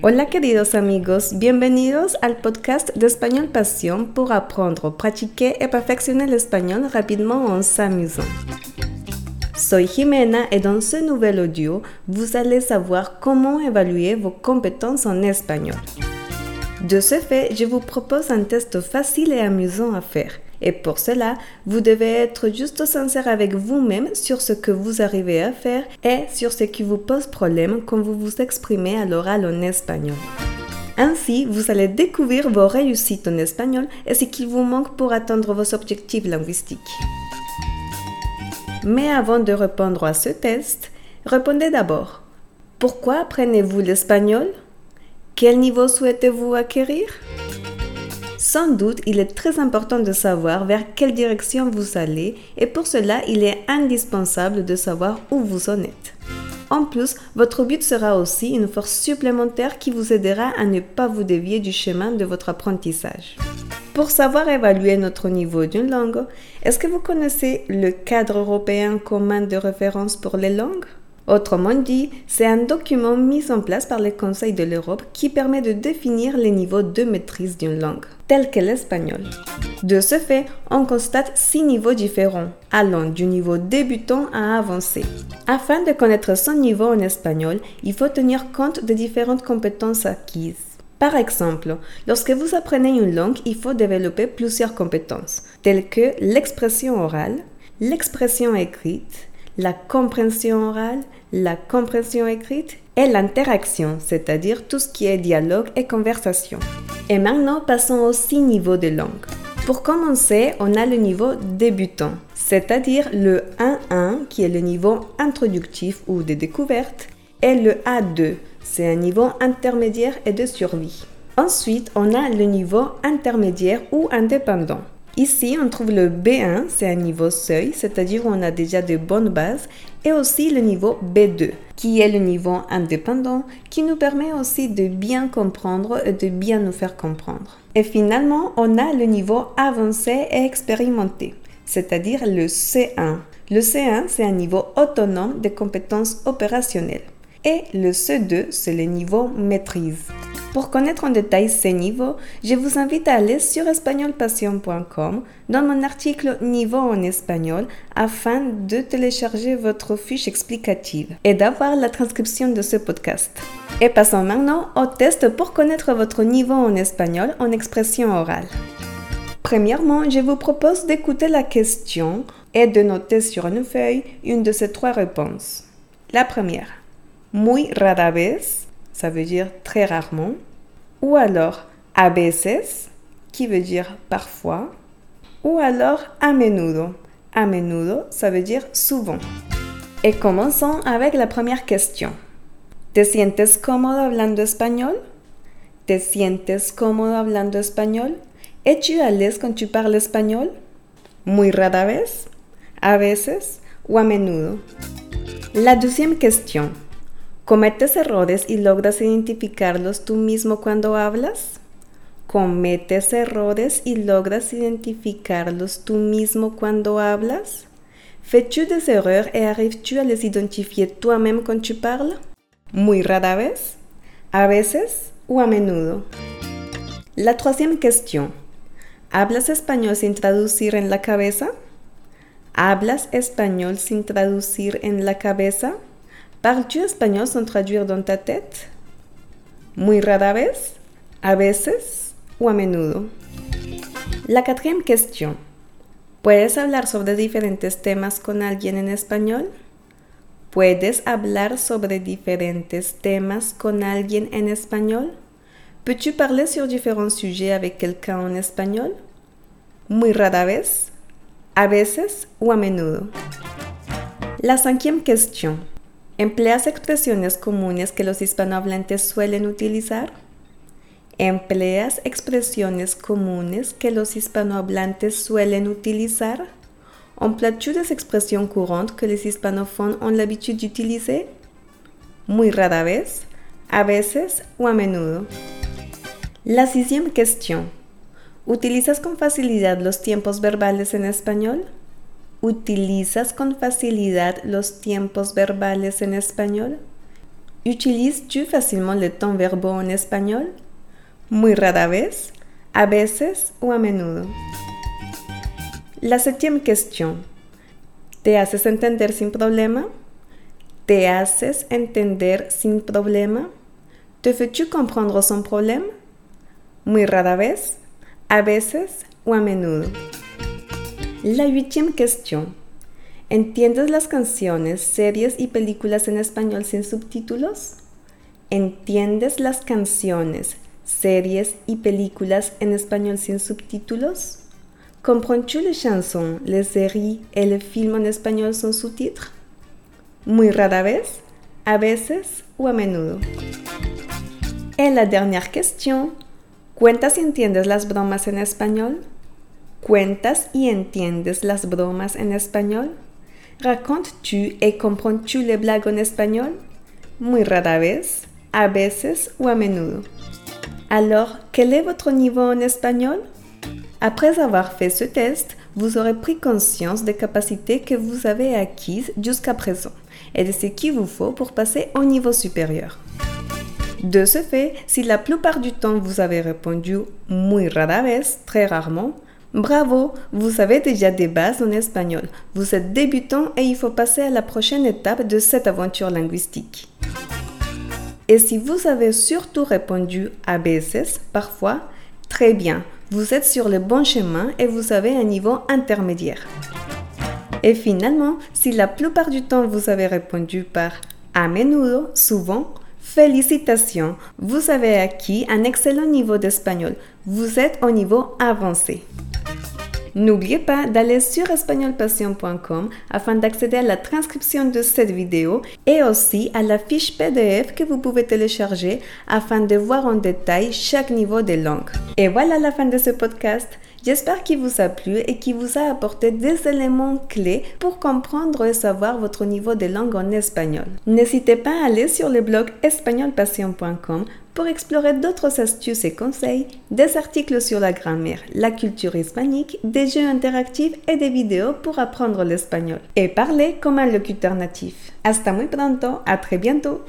Hola queridos amigos, bienvenidos al podcast de Español Pasión pour apprendre, pratiquer et perfectionner l'espagnol rapidement en s'amusant. Soy Jimena et dans ce nouvel audio, vous allez savoir comment évaluer vos compétences en espagnol. De ce fait, je vous propose un test facile et amusant à faire. Et pour cela, vous devez être juste sincère avec vous-même sur ce que vous arrivez à faire et sur ce qui vous pose problème quand vous vous exprimez à l'oral en espagnol. Ainsi, vous allez découvrir vos réussites en espagnol et ce qu'il vous manque pour atteindre vos objectifs linguistiques. Mais avant de répondre à ce test, répondez d'abord. Pourquoi apprenez-vous l'espagnol? Quel niveau souhaitez-vous acquérir? Sans doute, il est très important de savoir vers quelle direction vous allez et pour cela, il est indispensable de savoir où vous en êtes. En plus, votre but sera aussi une force supplémentaire qui vous aidera à ne pas vous dévier du chemin de votre apprentissage. Pour savoir évaluer notre niveau d'une langue, est-ce que vous connaissez le cadre européen commun de référence pour les langues? Autrement dit, c'est un document mis en place par le Conseil de l'Europe qui permet de définir les niveaux de maîtrise d'une langue, tel que l'espagnol. De ce fait, on constate six niveaux différents, allant du niveau débutant à avancé. Afin de connaître son niveau en espagnol, il faut tenir compte des différentes compétences acquises. Par exemple, lorsque vous apprenez une langue, il faut développer plusieurs compétences, telles que l'expression orale, l'expression écrite, la compréhension orale, la compréhension écrite et l'interaction, c'est-à-dire tout ce qui est dialogue et conversation. Et maintenant, passons aux six niveaux de langue. Pour commencer, on a le niveau débutant, c'est-à-dire le 1-1 qui est le niveau introductif ou de découverte, et le A2, c'est un niveau intermédiaire et de survie. Ensuite, on a le niveau intermédiaire ou indépendant. Ici, on trouve le B1, c'est un niveau seuil, c'est-à-dire on a déjà de bonnes bases, et aussi le niveau B2, qui est le niveau indépendant, qui nous permet aussi de bien comprendre et de bien nous faire comprendre. Et finalement, on a le niveau avancé et expérimenté, c'est-à-dire le C1. Le C1, c'est un niveau autonome de compétences opérationnelles. Et le C2, c'est le niveau maîtrise. Pour connaître en détail ces niveaux, je vous invite à aller sur espagnolpassion.com dans mon article Niveau en espagnol afin de télécharger votre fiche explicative et d'avoir la transcription de ce podcast. Et passons maintenant au test pour connaître votre niveau en espagnol en expression orale. Premièrement, je vous propose d'écouter la question et de noter sur une feuille une de ces trois réponses. La première, muy rara vez ça veut dire très rarement. Ou alors a veces, qui veut dire parfois. Ou alors a menudo. A menudo, ça veut dire souvent. Et commençons avec la première question. ¿Te sientes cómodo hablando español? ¿Te sientes cómodo hablando español? Es-tu à l'aise quand tu parles espagnol? Muy rara vez, a veces? Ou a menudo? La deuxième question. ¿Cometes errores y logras identificarlos tú mismo cuando hablas? ¿Cometes errores y logras identificarlos tú mismo cuando hablas? Fais-tu des erreurs et arrives-tu à les identifier toi-même quand tu parles? Muy rara vez, a veces ou a menudo. La troisième question. ¿Hablas español sin traducir en la cabeza? ¿Hablas español sin traducir en la cabeza? Parles-tu espagnol sans traduire dans ta tête? Muy rara vez, a veces ou a menudo. La quatrième question. ¿Puedes hablar sobre diferentes temas con alguien en español? ¿Puedes hablar sobre diferentes temas con alguien en español? Peux-tu parler sur différents sujets avec quelqu'un en espagnol? Muy rara vez, a veces ou a menudo. La cinquième question. ¿Empleas expresiones comunes que los hispanohablantes suelen utilizar? ¿Empleas expresiones comunes que los hispanohablantes suelen utilizar? Empleas-tu des expressions courantes que les hispanophones ont l'habitude d'utiliser? Muy rara vez, a veces o a menudo. La sixième question. ¿Utilizas con facilidad los tiempos verbales en español? ¿Utilizas con facilidad los tiempos verbales en español? Utilises-tu facilement le temps verbaux en espagnol? Muy rara vez, a veces o a menudo. La septième question. ¿Te haces entender sin problema? ¿Te haces entender sin problema? ¿Te fais-tu comprendre sans problème? Muy rara vez, a veces o a menudo. La huitième question. ¿Entiendes las canciones, series y películas en español sin subtítulos? ¿Entiendes las canciones, series y películas en espagnol sin subtítulos? Comprends-tu les chansons, les séries et les films en espagnol sans sous-titres? Muy rara vez, a veces o a menudo. Et la dernière question. ¿Cuentas y entiendes las bromas en español? ¿Cuentas y entiendes las bromas en español? Racontes-tu et comprends-tu les blagues en espagnol? Muy rara vez, a veces ou a menudo. Alors, quel est votre niveau en espagnol? Après avoir fait ce test, vous aurez pris conscience des capacités que vous avez acquises jusqu'à présent et de ce qu'il vous faut pour passer au niveau supérieur. De ce fait, si la plupart du temps vous avez répondu muy rara vez, très rarement, Bravo, vous avez déjà des bases en espagnol. Vous êtes débutant et il faut passer à la prochaine étape de cette aventure linguistique. Et si vous avez surtout répondu à parfois, très bien, vous êtes sur le bon chemin et vous avez un niveau intermédiaire. Et finalement, si la plupart du temps vous avez répondu par a menudo, souvent, félicitations, vous avez acquis un excellent niveau d'espagnol. Vous êtes au niveau avancé. N'oubliez pas d'aller sur espagnolpassion.com afin d'accéder à la transcription de cette vidéo et aussi à la fiche PDF que vous pouvez télécharger afin de voir en détail chaque niveau de langue. Et voilà la fin de ce podcast. J'espère qu'il vous a plu et qu'il vous a apporté des éléments clés pour comprendre et savoir votre niveau de langue en espagnol. N'hésitez pas à aller sur le blog espagnolpassion.com pour explorer d'autres astuces et conseils, des articles sur la grammaire, la culture hispanique, des jeux interactifs et des vidéos pour apprendre l'espagnol et parler comme un locuteur natif. Hasta muy pronto, à très bientôt!